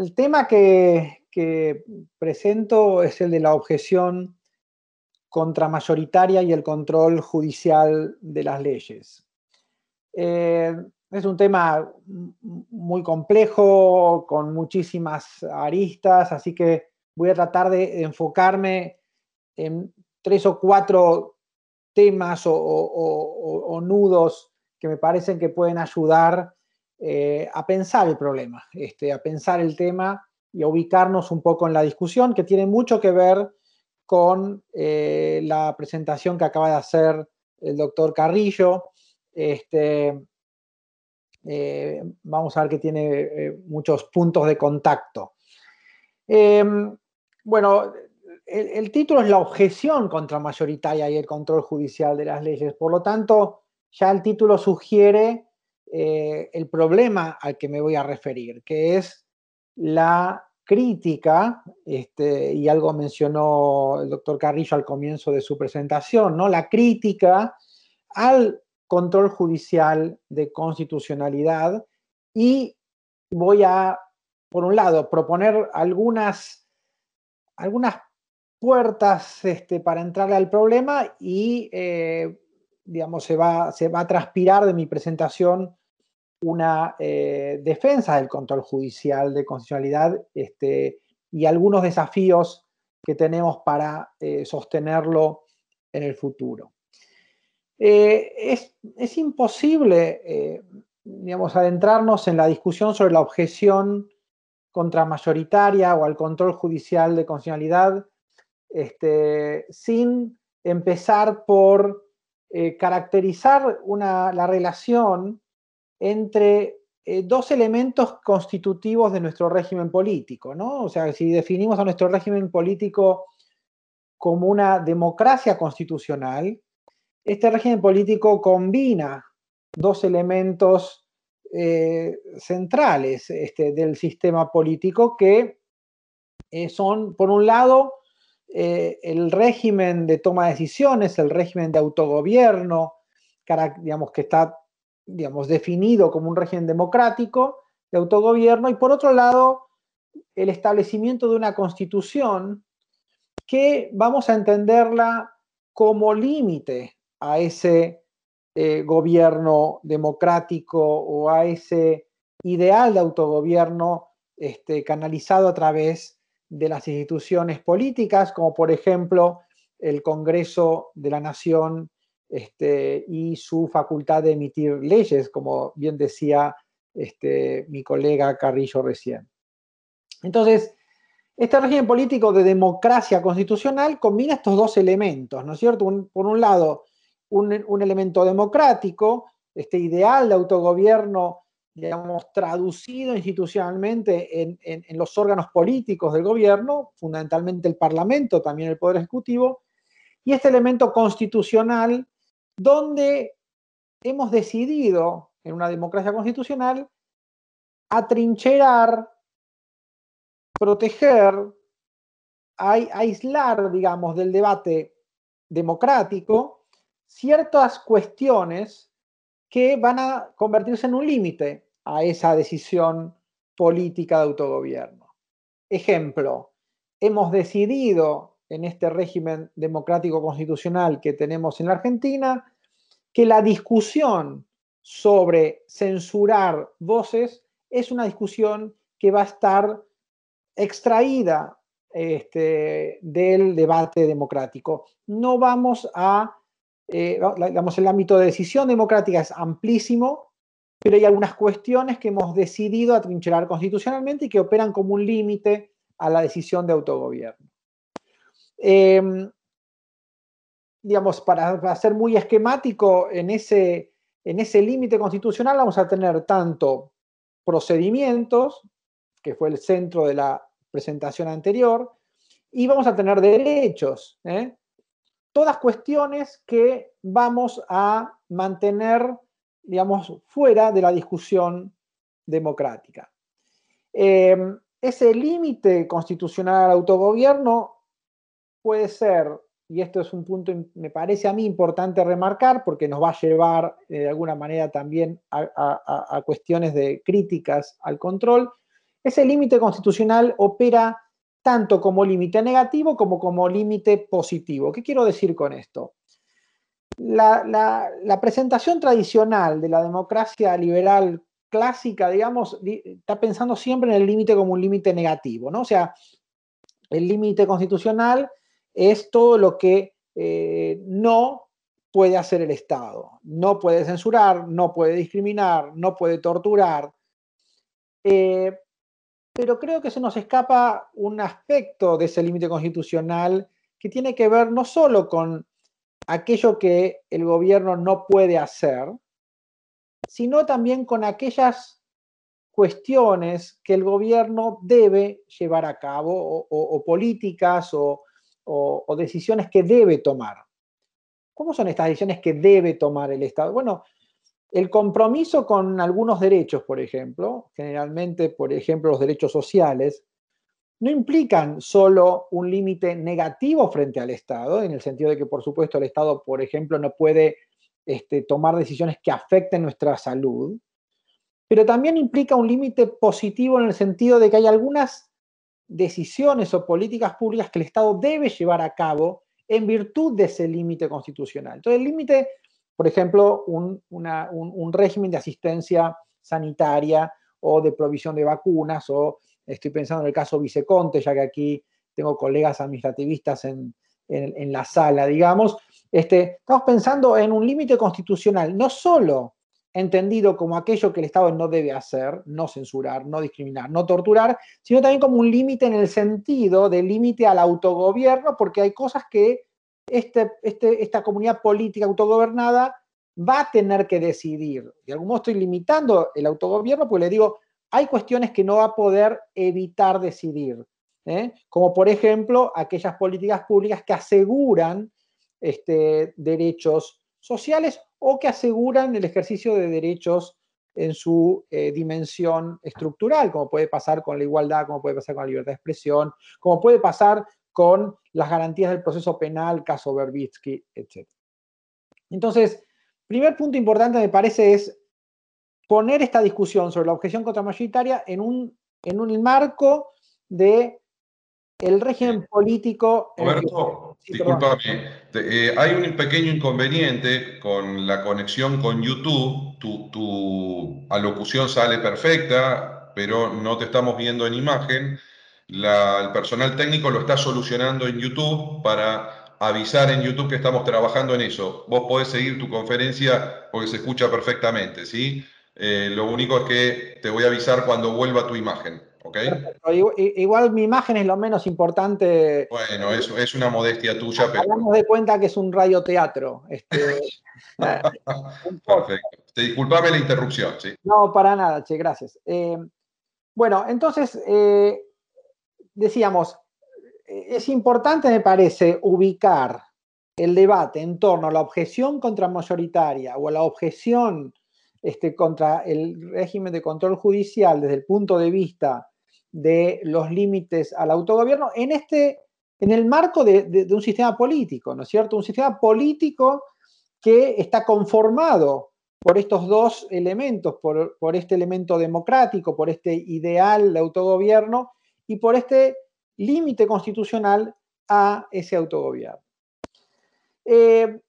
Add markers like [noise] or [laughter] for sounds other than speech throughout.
el tema que, presento es el de la objeción contramayoritaria y el control judicial de las leyes. Eh, es un tema muy complejo, con muchísimas aristas, así que voy a tratar de enfocarme en tres o cuatro temas o, nudos que me parecen que pueden ayudar eh, a pensar el problema, este, a pensar el tema y a ubicarnos un poco en la discusión que tiene mucho que ver con eh, la presentación que acaba de hacer el doctor Carrillo. Este, eh, vamos a ver que tiene muchos puntos de contacto. Em, bueno, el, título es la objeción contra mayoritaria y el control judicial de las leyes. Por lo tanto, ya el título sugiere eh, el problema al que me voy a referir, que es la crítica, este, y algo mencionó el doctor Carrillo al comienzo de su presentación, ¿no? la crítica al control judicial de constitucionalidad y voy a, por un lado, proponer algunas, algunas puertas este, para entrarle al problema y, eh, digamos, se va, se va a transpirar de mi presentación una eh, defensa del control judicial de constitucionalidad este, y algunos desafíos que tenemos para eh, sostenerlo en el futuro. es, es, imposible, digamos, adentrarnos en la discusión sobre la objeción contramayoritaria o al control judicial de constitucionalidad este, sin empezar por eh, caracterizar la relación entre eh, dos elementos constitutivos de nuestro régimen político, ¿no? O sea, si definimos a nuestro régimen político como una democracia constitucional, este régimen político combina dos elementos eh, centrales este, del sistema político que son, por un lado, eh, el régimen de toma de decisiones, el régimen de autogobierno, digamos, que está digamos, definido como un régimen democrático de autogobierno, y por otro lado, el establecimiento de una constitución que vamos a entenderla como límite a ese eh, gobierno democrático o a ese ideal de autogobierno este, canalizado a través de las instituciones políticas, como por ejemplo el Congreso de la Nación este, y su facultad de emitir leyes, como bien decía este, mi colega Carrillo recién. Entonces, este régimen político de democracia constitucional combina estos dos elementos, ¿no es cierto? por un lado, un, un, elemento democrático, este ideal de autogobierno digamos, traducido institucionalmente en, los órganos políticos del gobierno, fundamentalmente el Parlamento, también el Poder Ejecutivo, y este elemento constitucional donde hemos decidido, en una democracia constitucional, atrincherar, proteger, aislar, digamos, del debate democrático ciertas cuestiones que van a convertirse en un límite a esa decisión política de autogobierno. Ejemplo, hemos decidido en este régimen democrático constitucional que tenemos en la Argentina que la discusión sobre censurar voces es una discusión que va a estar extraída este, del debate democrático. No vamos a eh, digamos, el ámbito de decisión democrática es amplísimo, pero hay algunas cuestiones que hemos decidido atrincherar constitucionalmente y que operan como un límite a la decisión de autogobierno. Em, digamos, para, ser muy esquemático, en ese, en ese límite constitucional vamos a tener tanto procedimientos, que fue el centro de la presentación anterior, y vamos a tener derechos. ¿eh? todas cuestiones que vamos a mantener, digamos, fuera de la discusión democrática. Em, ese límite constitucional al autogobierno puede ser, y esto es un punto, me parece a mí importante remarcar, porque nos va a llevar eh, de alguna manera también a, cuestiones de críticas al control, ese límite constitucional opera tanto como límite negativo como como límite positivo. ¿Qué quiero decir con esto? La, presentación tradicional de la democracia liberal clásica, digamos, está pensando siempre en el límite como un límite negativo, ¿no? O sea, el límite constitucional es todo lo que eh, no puede hacer el Estado. No puede censurar, no puede discriminar, no puede torturar. Eh, pero creo que se nos escapa un aspecto de ese límite constitucional que tiene que ver no solo con aquello que el gobierno no puede hacer, sino también con aquellas cuestiones que el gobierno debe llevar a cabo o, políticas o, decisiones que debe tomar. ¿Cómo son estas decisiones que debe tomar el Estado? Bueno, el compromiso con algunos derechos, por ejemplo, generalmente, por ejemplo, los derechos sociales, no implican solo un límite negativo frente al Estado, en el sentido de que, por supuesto, el Estado, por ejemplo, no puede este, tomar decisiones que afecten nuestra salud, pero también implica un límite positivo en el sentido de que hay algunas decisiones o políticas públicas que el Estado debe llevar a cabo en virtud de ese límite constitucional. Entonces, el límite por ejemplo, un, régimen de asistencia sanitaria o de provisión de vacunas, o estoy pensando en el caso Viceconte, ya que aquí tengo colegas administrativistas en, la sala, digamos, este, estamos pensando en un límite constitucional, no solo entendido como aquello que el Estado no debe hacer, no censurar, no discriminar, no torturar, sino también como un límite en el sentido de límite al autogobierno, porque hay cosas que este, este, esta comunidad política autogobernada va a tener que decidir. De algún modo estoy limitando el autogobierno porque le digo, hay cuestiones que no va a poder evitar decidir, ¿eh? como por ejemplo aquellas políticas públicas que aseguran este, derechos sociales o que aseguran el ejercicio de derechos en su eh, dimensión estructural, como puede pasar con la igualdad, como puede pasar con la libertad de expresión, como puede pasar con las garantías del proceso penal, caso Berbitsky, etc. Entonces, primer punto importante me parece es poner esta discusión sobre la objeción contramayoritaria en un, en un marco de el régimen político. Roberto, discúlpame, eh, hay un pequeño inconveniente con la conexión con YouTube. Tu, tu, alocución sale perfecta, pero no te estamos viendo en imagen el personal técnico lo está solucionando en YouTube para avisar en YouTube que estamos trabajando en eso. Vos podés seguir tu conferencia porque se escucha perfectamente, ¿sí? Eh, lo único es que te voy a avisar cuando vuelva tu imagen, ¿ok? Igual, mi imagen es lo menos importante. Bueno, es, es una modestia tuya, pero... Hagamos de cuenta que es un radioteatro. Este, [laughs] Perfecto. Te disculpame la interrupción, ¿sí? No, para nada, che, gracias. Eh, bueno, entonces, eh, decíamos, es importante, me parece, ubicar el debate en torno a la objeción contra mayoritaria o a la objeción este, contra el régimen de control judicial desde el punto de vista de los límites al autogobierno en, este, en el marco de, un sistema político, ¿no es cierto? Un sistema político que está conformado por estos dos elementos, por, por este elemento democrático, por este ideal de autogobierno y por este límite constitucional a ese autogobierno. Eh,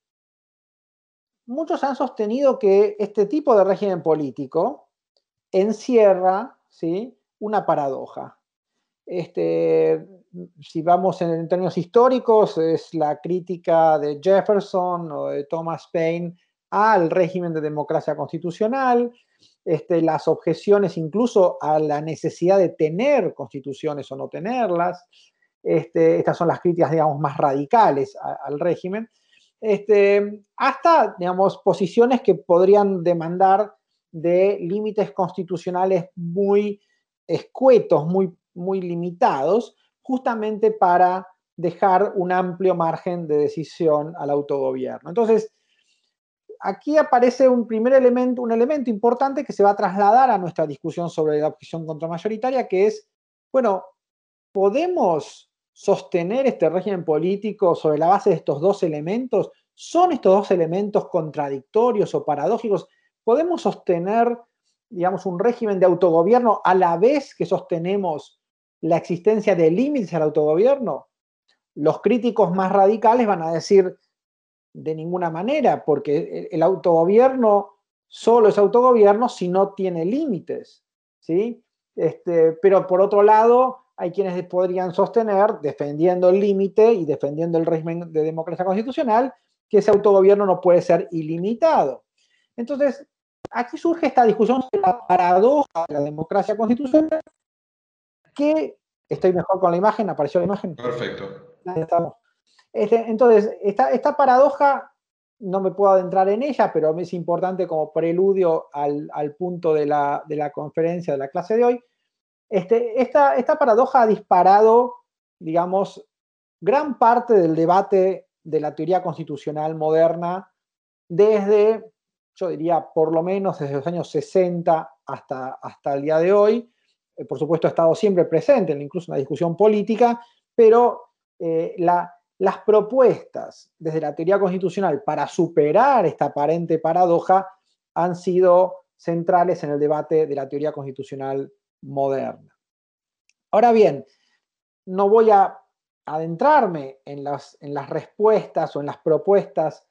muchos han sostenido que este tipo de régimen político encierra ¿sí? Una paradoja. Este, si vamos en, términos históricos, es la crítica de Jefferson o de Thomas Paine al régimen de democracia constitucional, este, las objeciones incluso a la necesidad de tener constituciones o no tenerlas. Este, estas son las críticas, digamos, más radicales al régimen, este, hasta, digamos, posiciones que podrían demandar de límites constitucionales muy escuetos, muy, muy limitados, justamente para dejar un amplio margen de decisión al autogobierno. Entonces, aquí aparece un primer elemento, un elemento importante que se va a trasladar a nuestra discusión sobre la opción contramayoritaria, que es, bueno, ¿podemos sostener este régimen político sobre la base de estos dos elementos? ¿Son estos dos elementos contradictorios o paradójicos? ¿Podemos sostener digamos, un régimen de autogobierno a la vez que sostenemos la existencia de límites al autogobierno? Los críticos más radicales van a decir de ninguna manera, porque el autogobierno solo es autogobierno si no tiene límites, ¿sí? Este, pero por otro lado, hay quienes podrían sostener, defendiendo el límite y defendiendo el régimen de democracia constitucional, que ese autogobierno no puede ser ilimitado. Entonces, aquí surge esta discusión de la paradoja de la democracia constitucional, que estoy mejor con la imagen, apareció la imagen. Perfecto. Este, entonces, esta, esta, paradoja, no me puedo adentrar en ella, pero es importante como preludio al, punto de la, de la, conferencia de la clase de hoy. Este, esta, esta paradoja ha disparado, digamos, gran parte del debate de la teoría constitucional moderna desde yo diría por lo menos desde los años 60 hasta, hasta el día de hoy. Eh, por supuesto, ha estado siempre presente, incluso en la discusión política, pero eh, las propuestas desde la teoría constitucional para superar esta aparente paradoja han sido centrales en el debate de la teoría constitucional moderna. Ahora bien, no voy a adentrarme en las, en las respuestas o en las propuestas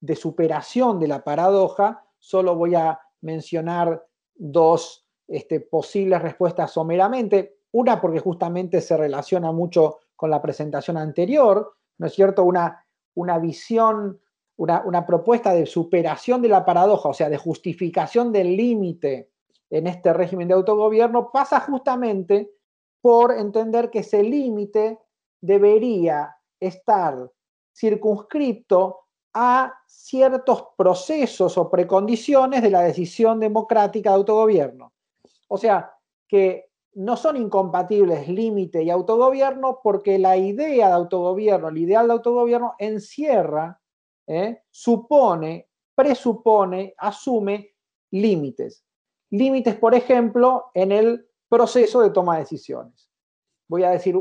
de superación de la paradoja, solo voy a mencionar dos este, posibles respuestas someramente. Una porque justamente se relaciona mucho con la presentación anterior, ¿no es cierto? Una, una visión, una, una propuesta de superación de la paradoja, o sea, de justificación del límite en este régimen de autogobierno, pasa justamente por entender que ese límite debería estar circunscripto a ciertos procesos o precondiciones de la decisión democrática de autogobierno. O sea, que no son incompatibles límite y autogobierno porque la idea de autogobierno, el ideal de autogobierno encierra, ¿eh? supone, presupone, asume límites. Límites, por ejemplo, en el proceso de toma de decisiones. Voy a decir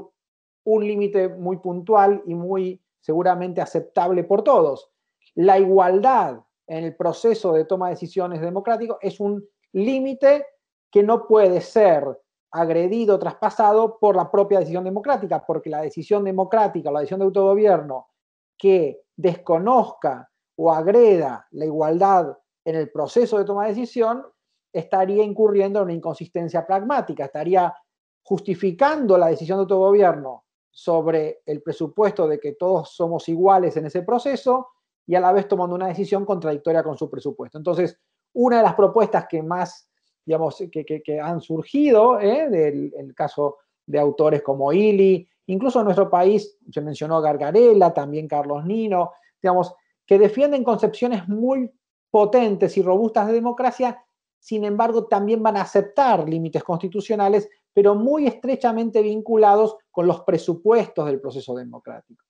un límite muy puntual y muy seguramente aceptable por todos la igualdad en el proceso de toma de decisiones democrático es un límite que no puede ser agredido, traspasado por la propia decisión democrática, porque la decisión democrática, la decisión de autogobierno que desconozca o agreda la igualdad en el proceso de toma de decisión, estaría incurriendo en una inconsistencia pragmática, estaría justificando la decisión de autogobierno sobre el presupuesto de que todos somos iguales en ese proceso, y a la vez tomando una decisión contradictoria con su presupuesto. Entonces, una de las propuestas que más, digamos, que, han surgido, ¿eh? del caso de autores como Ili, incluso en nuestro país se mencionó Gargarella, también Carlos Nino, digamos, que defienden concepciones muy potentes y robustas de democracia, sin embargo, también van a aceptar límites constitucionales, pero muy estrechamente vinculados con los presupuestos del proceso democrático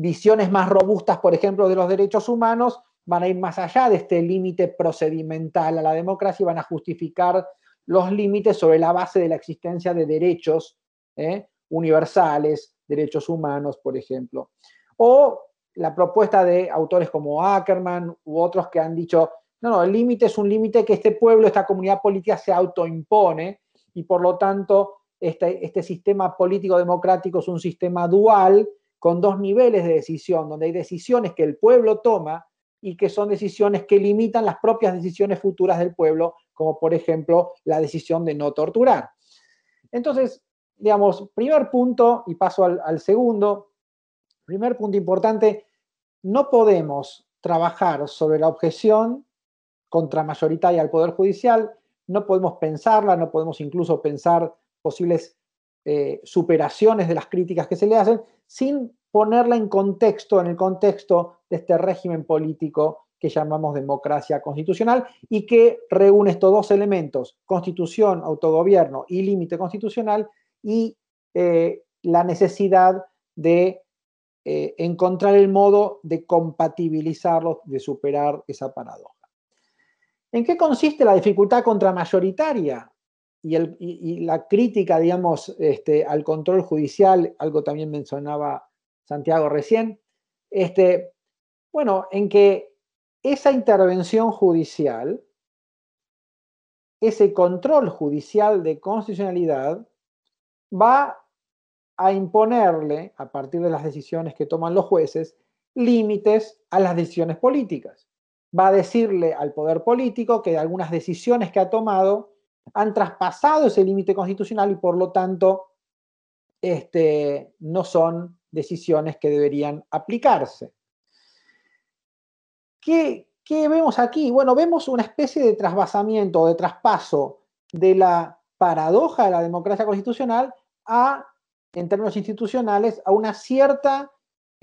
visiones más robustas, por ejemplo, de los derechos humanos, van a ir más allá de este límite procedimental a la democracia y van a justificar los límites sobre la base de la existencia de derechos ¿eh? universales, derechos humanos, por ejemplo. O la propuesta de autores como Ackerman u otros que han dicho, no, no, el límite es un límite que este pueblo, esta comunidad política se autoimpone y por lo tanto este, este sistema político democrático es un sistema dual con dos niveles de decisión, donde hay decisiones que el pueblo toma y que son decisiones que limitan las propias decisiones futuras del pueblo, como por ejemplo la decisión de no torturar. Entonces, digamos, primer punto, y paso al, segundo, primer punto importante, no podemos trabajar sobre la objeción contra mayoritaria al Poder Judicial, no podemos pensarla, no podemos incluso pensar posibles eh, superaciones de las críticas que se le hacen, sin ponerla en contexto, en el contexto de este régimen político que llamamos democracia constitucional y que reúne estos dos elementos, constitución, autogobierno y límite constitucional, y eh, la necesidad de eh, encontrar el modo de compatibilizarlos, de superar esa paradoja. ¿En qué consiste la dificultad contramayoritaria? Y, la crítica, digamos, este, al control judicial, algo también mencionaba Santiago recién, este, bueno, en que esa intervención judicial ese control judicial de constitucionalidad va a imponerle, a partir de las decisiones que toman los jueces, límites a las decisiones políticas. Va a decirle al poder político que algunas decisiones que ha tomado han traspasado ese límite constitucional y por lo tanto este, no son decisiones que deberían aplicarse. ¿Qué, ¿Qué vemos aquí? Bueno, vemos una especie de trasvasamiento de traspaso de la paradoja de la democracia constitucional a, en términos institucionales, a una cierta,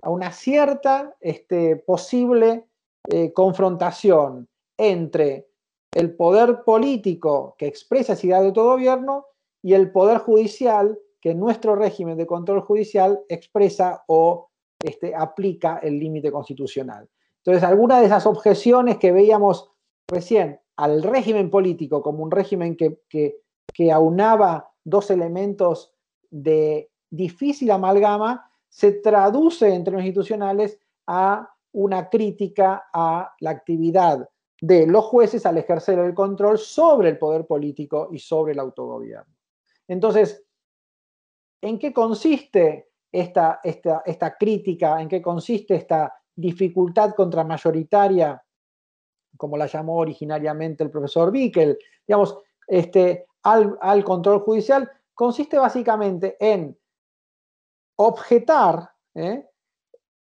a una cierta este, posible eh, confrontación entre el poder político que expresa esa idea de autogobierno y el poder judicial que nuestro régimen de control judicial expresa o este, aplica el límite constitucional. Entonces, algunas de esas objeciones que veíamos recién al régimen político como un régimen que, que aunaba dos elementos de difícil amalgama, se traduce en términos institucionales a una crítica a la actividad de los jueces al ejercer el control sobre el poder político y sobre el autogobierno. Entonces, ¿en qué consiste esta, esta, esta crítica? ¿En qué consiste esta dificultad contramayoritaria, como la llamó originariamente el profesor Bickel, digamos, este, al, al control judicial? Consiste básicamente en objetar, ¿eh?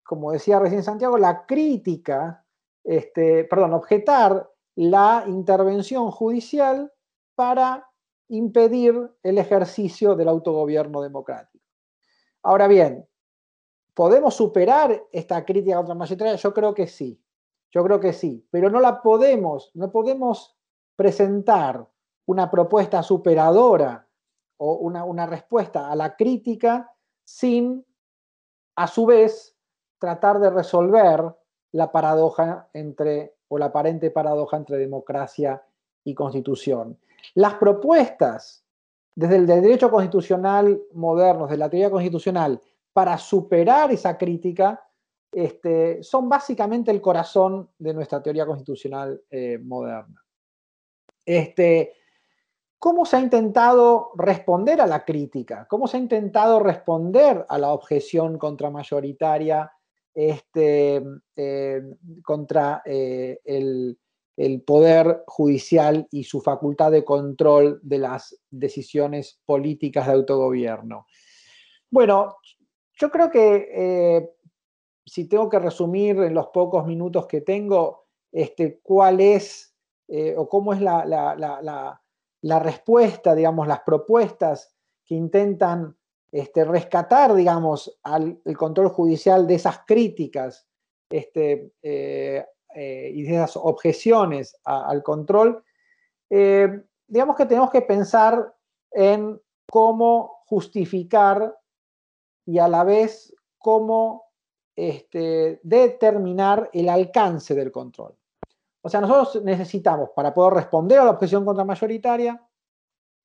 como decía recién Santiago, la crítica este, perdón, objetar la intervención judicial para impedir el ejercicio del autogobierno democrático. Ahora bien, ¿podemos superar esta crítica contra mayoría? Yo creo que sí, yo creo que sí, pero no la podemos, no podemos presentar una propuesta superadora o una, una respuesta a la crítica sin, a su vez, tratar de resolver la paradoja entre, o la aparente paradoja entre democracia y constitución. Las propuestas desde el derecho constitucional moderno, desde la teoría constitucional, para superar esa crítica, este, son básicamente el corazón de nuestra teoría constitucional eh, moderna. Este, ¿Cómo se ha intentado responder a la crítica? ¿Cómo se ha intentado responder a la objeción contramayoritaria este, eh, contra eh, el, poder judicial y su facultad de control de las decisiones políticas de autogobierno. Bueno, yo creo que eh, si tengo que resumir en los pocos minutos que tengo, este, cuál es o cómo es la, la respuesta, digamos, las propuestas que intentan este, rescatar, digamos, al, el control judicial de esas críticas este, eh, eh, y de esas objeciones al control, eh, digamos que tenemos que pensar en cómo justificar y a la vez cómo este, determinar el alcance del control. O sea, nosotros necesitamos, para poder responder a la objeción contramayoritaria,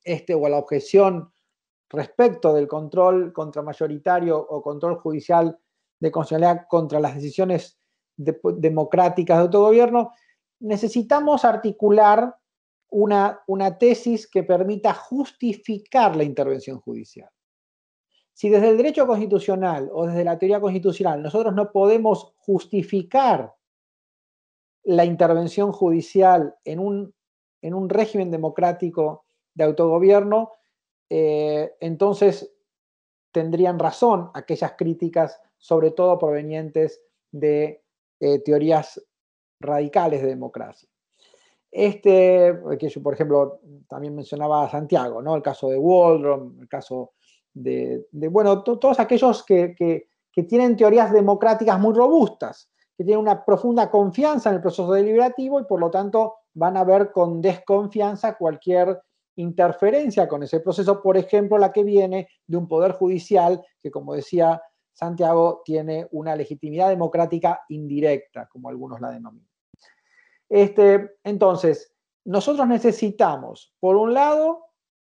este, o a la objeción respecto del control contramayoritario o control judicial de constitucionalidad contra las decisiones democráticas de autogobierno, necesitamos articular una, una tesis que permita justificar la intervención judicial. Si desde el derecho constitucional o desde la teoría constitucional nosotros no podemos justificar la intervención judicial en un, en un régimen democrático de autogobierno, eh, entonces tendrían razón aquellas críticas, sobre todo provenientes de eh, teorías radicales de democracia. Este, que yo, por ejemplo, también mencionaba Santiago, ¿no? el caso de Waldron, el caso de, bueno, todos aquellos que, que tienen teorías democráticas muy robustas, que tienen una profunda confianza en el proceso deliberativo y por lo tanto van a ver con desconfianza cualquier interferencia con ese proceso, por ejemplo, la que viene de un poder judicial que, como decía Santiago, tiene una legitimidad democrática indirecta, como algunos la denominan. Este, entonces, nosotros necesitamos, por un lado,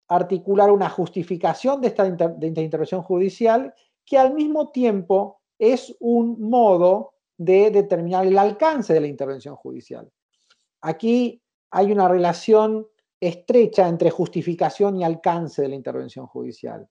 articular una justificación de esta, de esta intervención judicial que al mismo tiempo es un modo de determinar el alcance de la intervención judicial. Aquí hay una relación estrecha entre justificación y alcance de la intervención judicial.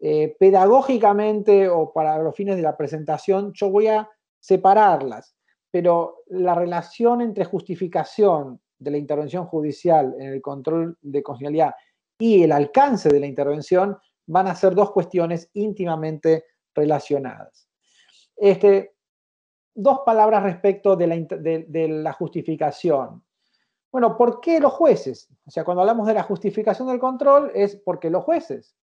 Eh, pedagógicamente o para los fines de la presentación, yo voy a separarlas, pero la relación entre justificación de la intervención judicial en el control de constitucionalidad y el alcance de la intervención van a ser dos cuestiones íntimamente relacionadas. Este, dos palabras respecto de la, de la justificación. Bueno, ¿por qué los jueces? O sea, cuando hablamos de la justificación del control es porque los jueces.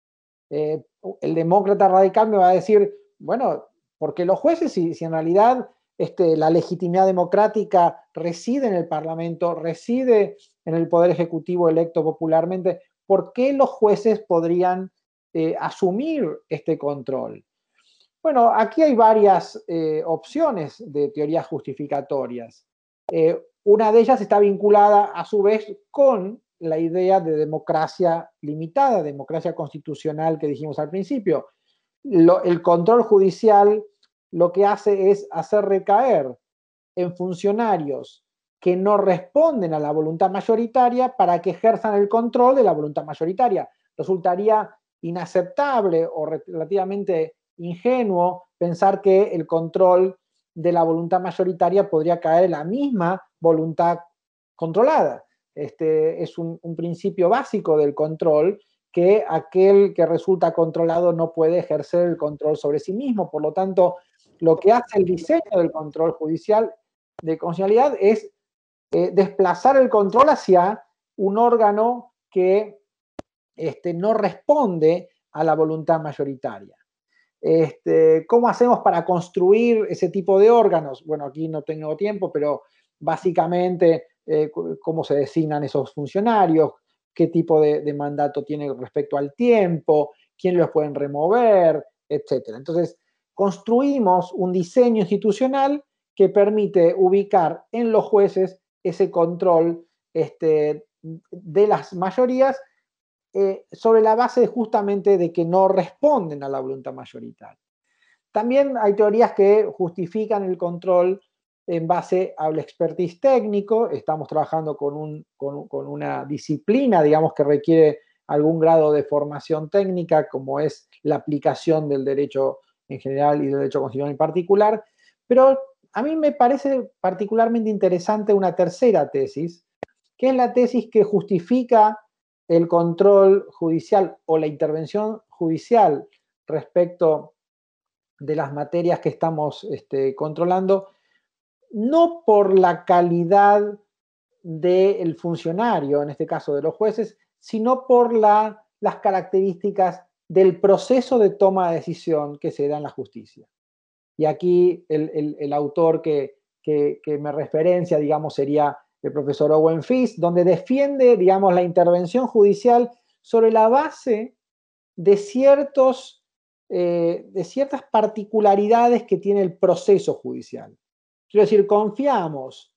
Eh, el demócrata radical me va a decir, bueno, porque los jueces, si, en realidad este, la legitimidad democrática reside en el Parlamento, reside en el Poder Ejecutivo electo popularmente, ¿por qué los jueces podrían eh, asumir este control? Bueno, aquí hay varias eh, opciones de teorías justificatorias. Una de ellas está vinculada a su vez con la idea de democracia limitada, democracia constitucional que dijimos al principio. el control judicial lo que hace es hacer recaer en funcionarios que no responden a la voluntad mayoritaria para que ejerzan el control de la voluntad mayoritaria. Resultaría inaceptable o relativamente ingenuo pensar que el control de la voluntad mayoritaria podría caer en la misma voluntad controlada. Este, es un, principio básico del control que aquel que resulta controlado no puede ejercer el control sobre sí mismo. Por lo tanto, lo que hace el diseño del control judicial de constitucionalidad es eh, desplazar el control hacia un órgano que este, no responde a la voluntad mayoritaria. Este, ¿Cómo hacemos para construir ese tipo de órganos? Bueno, aquí no tengo tiempo, pero básicamente eh, cómo se designan esos funcionarios, qué tipo de, mandato tiene respecto al tiempo, quién los pueden remover, etc. Entonces, construimos un diseño institucional que permite ubicar en los jueces ese control este, de las mayorías eh, sobre la base justamente de que no responden a la voluntad mayoritaria. También hay teorías que justifican el control en base al expertise técnico, estamos trabajando con, una disciplina, digamos, que requiere algún grado de formación técnica, como es la aplicación del derecho en general y del derecho constitucional en particular, pero a mí me parece particularmente interesante una tercera tesis, que es la tesis que justifica el control judicial o la intervención judicial respecto de las materias que estamos este, controlando no por la calidad del funcionario, en este caso de los jueces, sino por las características del proceso de toma de decisión que se da en la justicia. Y aquí el, autor que, me referencia, digamos, sería el profesor Owen Fisk, donde defiende, digamos, la intervención judicial sobre la base de, ciertos, eh, de ciertas particularidades que tiene el proceso judicial. Quiero decir, confiamos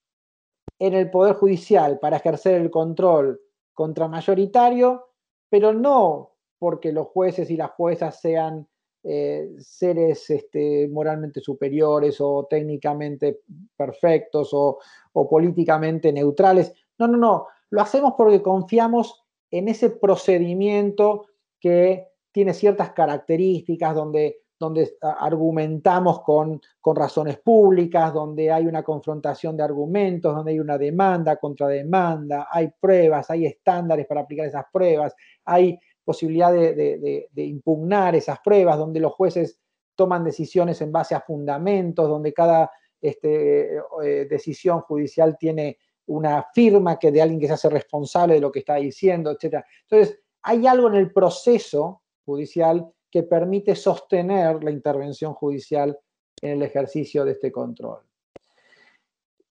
en el Poder Judicial para ejercer el control contramayoritario, pero no porque los jueces y las juezas sean eh, seres este, moralmente superiores o técnicamente perfectos o, o políticamente neutrales. No, no, no. Lo hacemos porque confiamos en ese procedimiento que tiene ciertas características, donde donde argumentamos con, razones públicas, donde hay una confrontación de argumentos, donde hay una demanda contra demanda, hay pruebas, hay estándares para aplicar esas pruebas, hay posibilidad de, impugnar esas pruebas, donde los jueces toman decisiones en base a fundamentos, donde cada este, eh, decisión judicial tiene una firma que de alguien que se hace responsable de lo que está diciendo, etc. Entonces, hay algo en el proceso judicial que permite sostener la intervención judicial en el ejercicio de este control.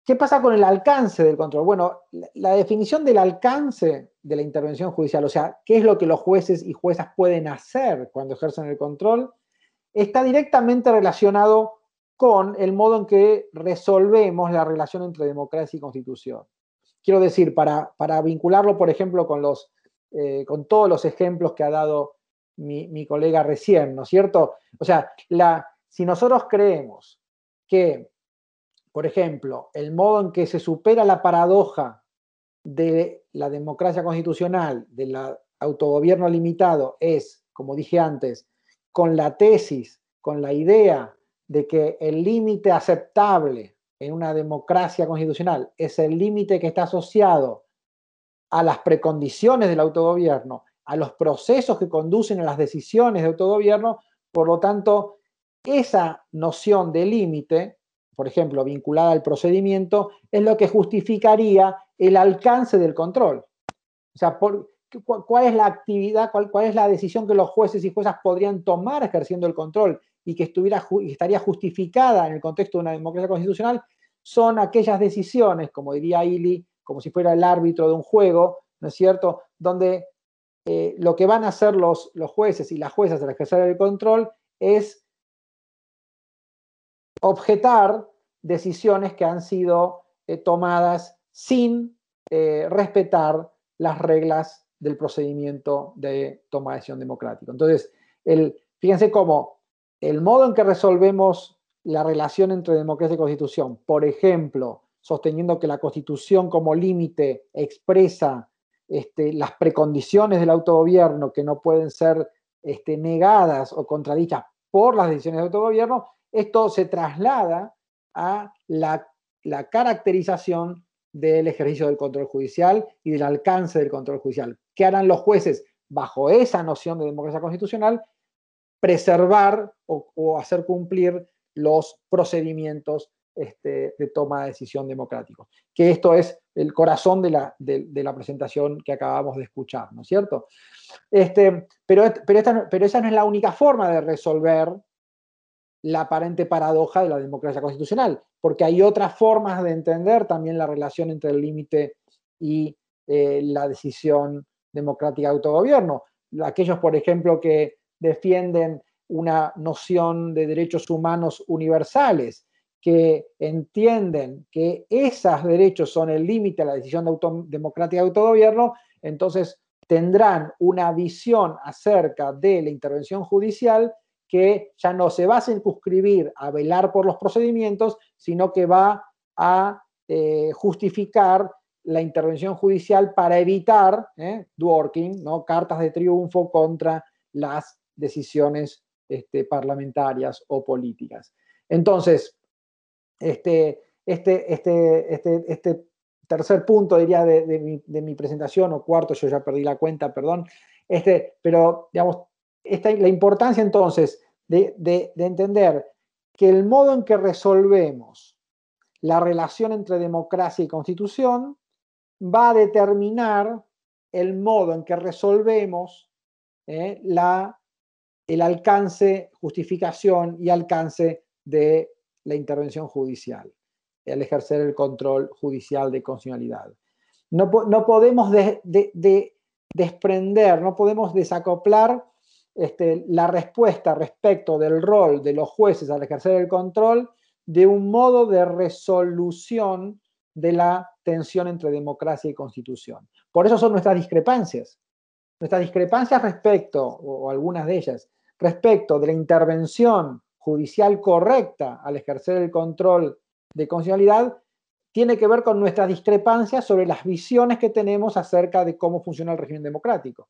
¿Qué pasa con el alcance del control? Bueno, la definición del alcance de la intervención judicial, o sea, qué es lo que los jueces y juezas pueden hacer cuando ejercen el control, está directamente relacionado con el modo en que resolvemos la relación entre democracia y constitución. Quiero decir, para, para vincularlo, por ejemplo, con, los, eh, con todos los ejemplos que ha dado mi, colega recién, ¿no es cierto? O sea, la, si nosotros creemos que, por ejemplo, el modo en que se supera la paradoja de la democracia constitucional, del autogobierno limitado, es, como dije antes, con la tesis, con la idea de que el límite aceptable en una democracia constitucional es el límite que está asociado a las precondiciones del autogobierno, a los procesos que conducen a las decisiones de autogobierno, por lo tanto, esa noción de límite, por ejemplo, vinculada al procedimiento, es lo que justificaría el alcance del control. O sea, ¿cuál es la actividad, cuál, es la decisión que los jueces y juezas podrían tomar ejerciendo el control y que estuviera, estaría justificada en el contexto de una democracia constitucional? Son aquellas decisiones, como diría Ili, como si fuera el árbitro de un juego, ¿no es cierto?, donde eh, lo que van a hacer los, los jueces y las juezas al ejercer el control es objetar decisiones que han sido eh, tomadas sin eh, respetar las reglas del procedimiento de toma de decisión democrático. Entonces, fíjense cómo el modo en que resolvemos la relación entre democracia y constitución, por ejemplo, sosteniendo que la constitución como límite expresa este, las precondiciones del autogobierno que no pueden ser este, negadas o contradichas por las decisiones de autogobierno, esto se traslada a la, la caracterización del ejercicio del control judicial y del alcance del control judicial. ¿Qué harán los jueces bajo esa noción de democracia constitucional? Preservar o, o hacer cumplir los procedimientos este, de toma de decisión democrático. Que esto es el corazón de la, de, la, presentación que acabamos de escuchar, ¿no es cierto? Este, pero, pero, esta, pero esa no es la única forma de resolver la aparente paradoja de la democracia constitucional, porque hay otras formas de entender también la relación entre el límite y eh, la decisión democrática de autogobierno. Aquellos, por ejemplo, que defienden una noción de derechos humanos universales, que entienden que esos derechos son el límite a la decisión de democrática de autogobierno, entonces tendrán una visión acerca de la intervención judicial que ya no se va a circunscribir a velar por los procedimientos, sino que va a eh, justificar la intervención judicial para evitar eh, ¿no? cartas de triunfo contra las decisiones este, parlamentarias o políticas. Entonces, este, este, este, este, este tercer punto, diría, de, mi, presentación, o cuarto, yo ya perdí la cuenta, perdón, este, pero, digamos, esta, la importancia entonces de, de, entender que el modo en que resolvemos la relación entre democracia y constitución va a determinar el modo en que resolvemos eh, la, el alcance, justificación y alcance de la intervención judicial, el ejercer el control judicial de constitucionalidad. No, no podemos desprender, no podemos desacoplar este, la respuesta respecto del rol de los jueces al ejercer el control de un modo de resolución de la tensión entre democracia y constitución. Por eso son nuestras discrepancias. Nuestras discrepancias respecto, o algunas de ellas, respecto de la intervención judicial correcta al ejercer el control de constitucionalidad tiene que ver con nuestra discrepancia sobre las visiones que tenemos acerca de cómo funciona el régimen democrático.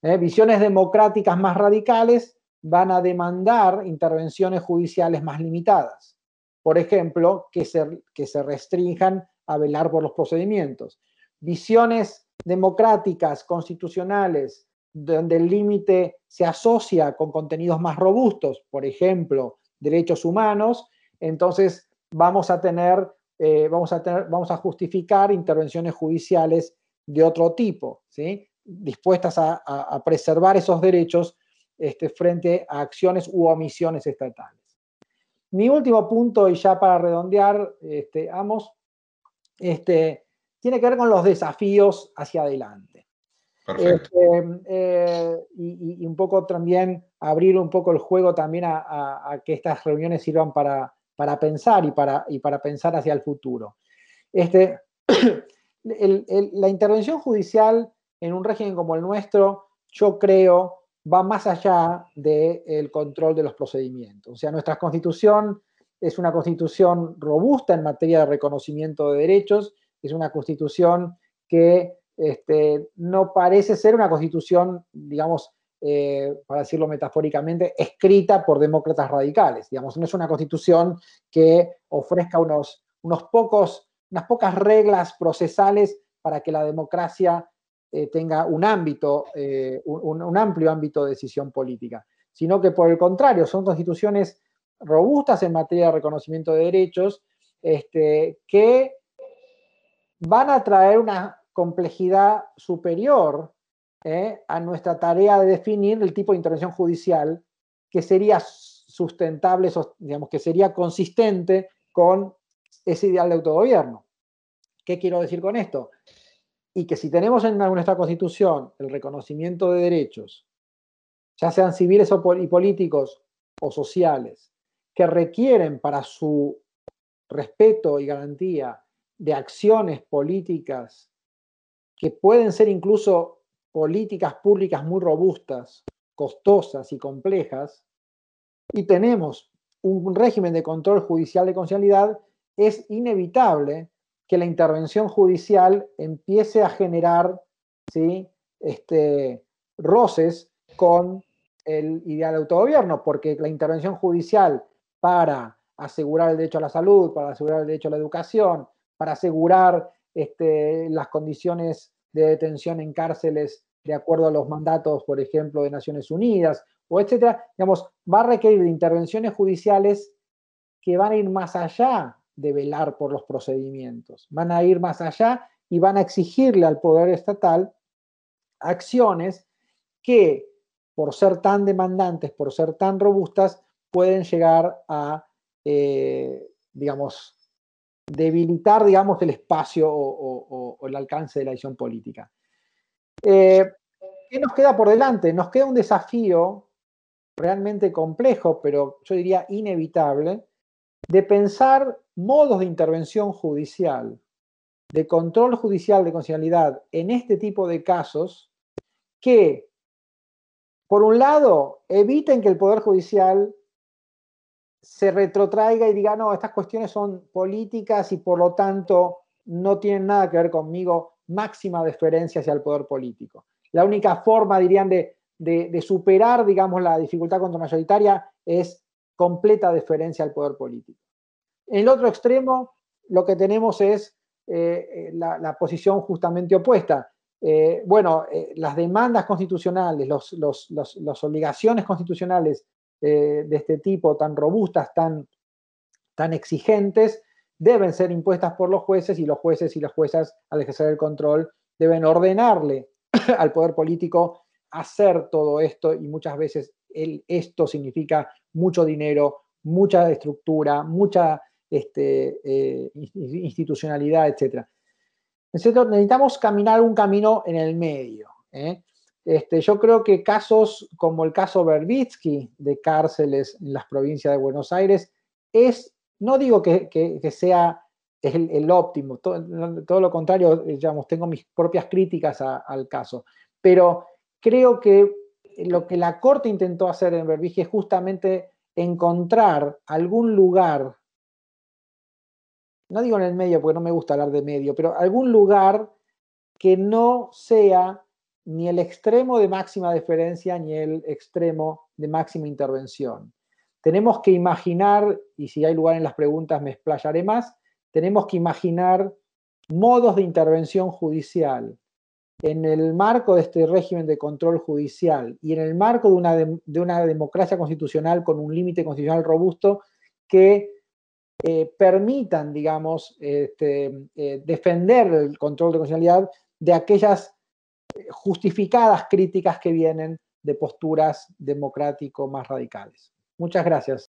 ¿Eh? Visiones democráticas más radicales van a demandar intervenciones judiciales más limitadas. Por ejemplo, que se, que se restrinjan a velar por los procedimientos. Visiones democráticas, constitucionales, donde el límite se asocia con contenidos más robustos, por ejemplo, derechos humanos, entonces vamos a tener, eh, vamos a tener, vamos a justificar intervenciones judiciales de otro tipo, ¿sí? dispuestas a, preservar esos derechos este, frente a acciones u omisiones estatales. Mi último punto, y ya para redondear, este, este, tiene que ver con los desafíos hacia adelante. Este, eh, y, un poco también abrir un poco el juego también a, que estas reuniones sirvan para, para pensar y para, y para pensar hacia el futuro. Este, [clears throat] la intervención judicial en un régimen como el nuestro, yo creo, va más allá del control de los procedimientos. O sea, nuestra constitución es una constitución robusta en materia de reconocimiento de derechos, es una constitución que este, no parece ser una constitución, digamos, eh, para decirlo metafóricamente, escrita por demócratas radicales. Digamos, no es una constitución que ofrezca unos, unos pocos, unas pocas reglas procesales para que la democracia eh, tenga un ámbito, eh, un, amplio ámbito de decisión política, sino que por el contrario, son constituciones robustas en materia de reconocimiento de derechos este, que van a traer una complejidad superior ¿eh? a nuestra tarea de definir el tipo de intervención judicial que sería sustentable, digamos, que sería consistente con ese ideal de autogobierno. ¿Qué quiero decir con esto? Y que si tenemos en nuestra constitución el reconocimiento de derechos, ya sean civiles y políticos o sociales, que requieren para su respeto y garantía de acciones políticas que pueden ser incluso políticas públicas muy robustas, costosas y complejas, y tenemos un régimen de control judicial de constitucionalidad, es inevitable que la intervención judicial empiece a generar ¿sí? este, roces con el ideal de autogobierno, porque la intervención judicial para asegurar el derecho a la salud, para asegurar el derecho a la educación, para asegurar este, las condiciones de detención en cárceles de acuerdo a los mandatos, por ejemplo, de Naciones Unidas, o etcétera, digamos, va a requerir intervenciones judiciales que van a ir más allá de velar por los procedimientos, van a ir más allá y van a exigirle al poder estatal acciones que, por ser tan demandantes, por ser tan robustas, pueden llegar a, eh, digamos, debilitar, digamos, el espacio o, el alcance de la decisión política. Eh, ¿Qué nos queda por delante? Nos queda un desafío realmente complejo, pero yo diría inevitable, de pensar modos de intervención judicial, de control judicial de constitucionalidad en este tipo de casos que, por un lado, eviten que el Poder Judicial se retrotraiga y diga, no, estas cuestiones son políticas y por lo tanto no tienen nada que ver conmigo, máxima deferencia hacia el poder político. La única forma, dirían, de, superar, digamos, la dificultad mayoritaria es completa deferencia al poder político. En el otro extremo, lo que tenemos es eh, eh, la, posición justamente opuesta. Eh, bueno, las demandas constitucionales, las obligaciones constitucionales de este tipo tan robustas, tan, tan exigentes, deben ser impuestas por los jueces y los jueces y las juezas, al ejercer el control, deben ordenarle [coughs] al poder político hacer todo esto y muchas veces esto significa mucho dinero, mucha estructura, mucha este, eh, institucionalidad, etc. Necesitamos caminar un camino en el medio. ¿eh? Este, yo creo que casos como el caso Berbitsky de cárceles en las provincias de Buenos Aires es, no digo que, sea el, óptimo, todo, lo contrario, digamos, tengo mis propias críticas al caso, pero creo que lo que la Corte intentó hacer en Berbitsky es justamente encontrar algún lugar no digo en el medio porque no me gusta hablar de medio, pero algún lugar que no sea ni el extremo de máxima deferencia ni el extremo de máxima intervención. Tenemos que imaginar, y si hay lugar en las preguntas me explayaré más, tenemos que imaginar modos de intervención judicial en el marco de este régimen de control judicial y en el marco de una, de una democracia constitucional con un límite constitucional robusto que eh, permitan, digamos, este, eh, defender el control de constitucionalidad de aquellas justificadas críticas que vienen de posturas democrático más radicales. Muchas gracias.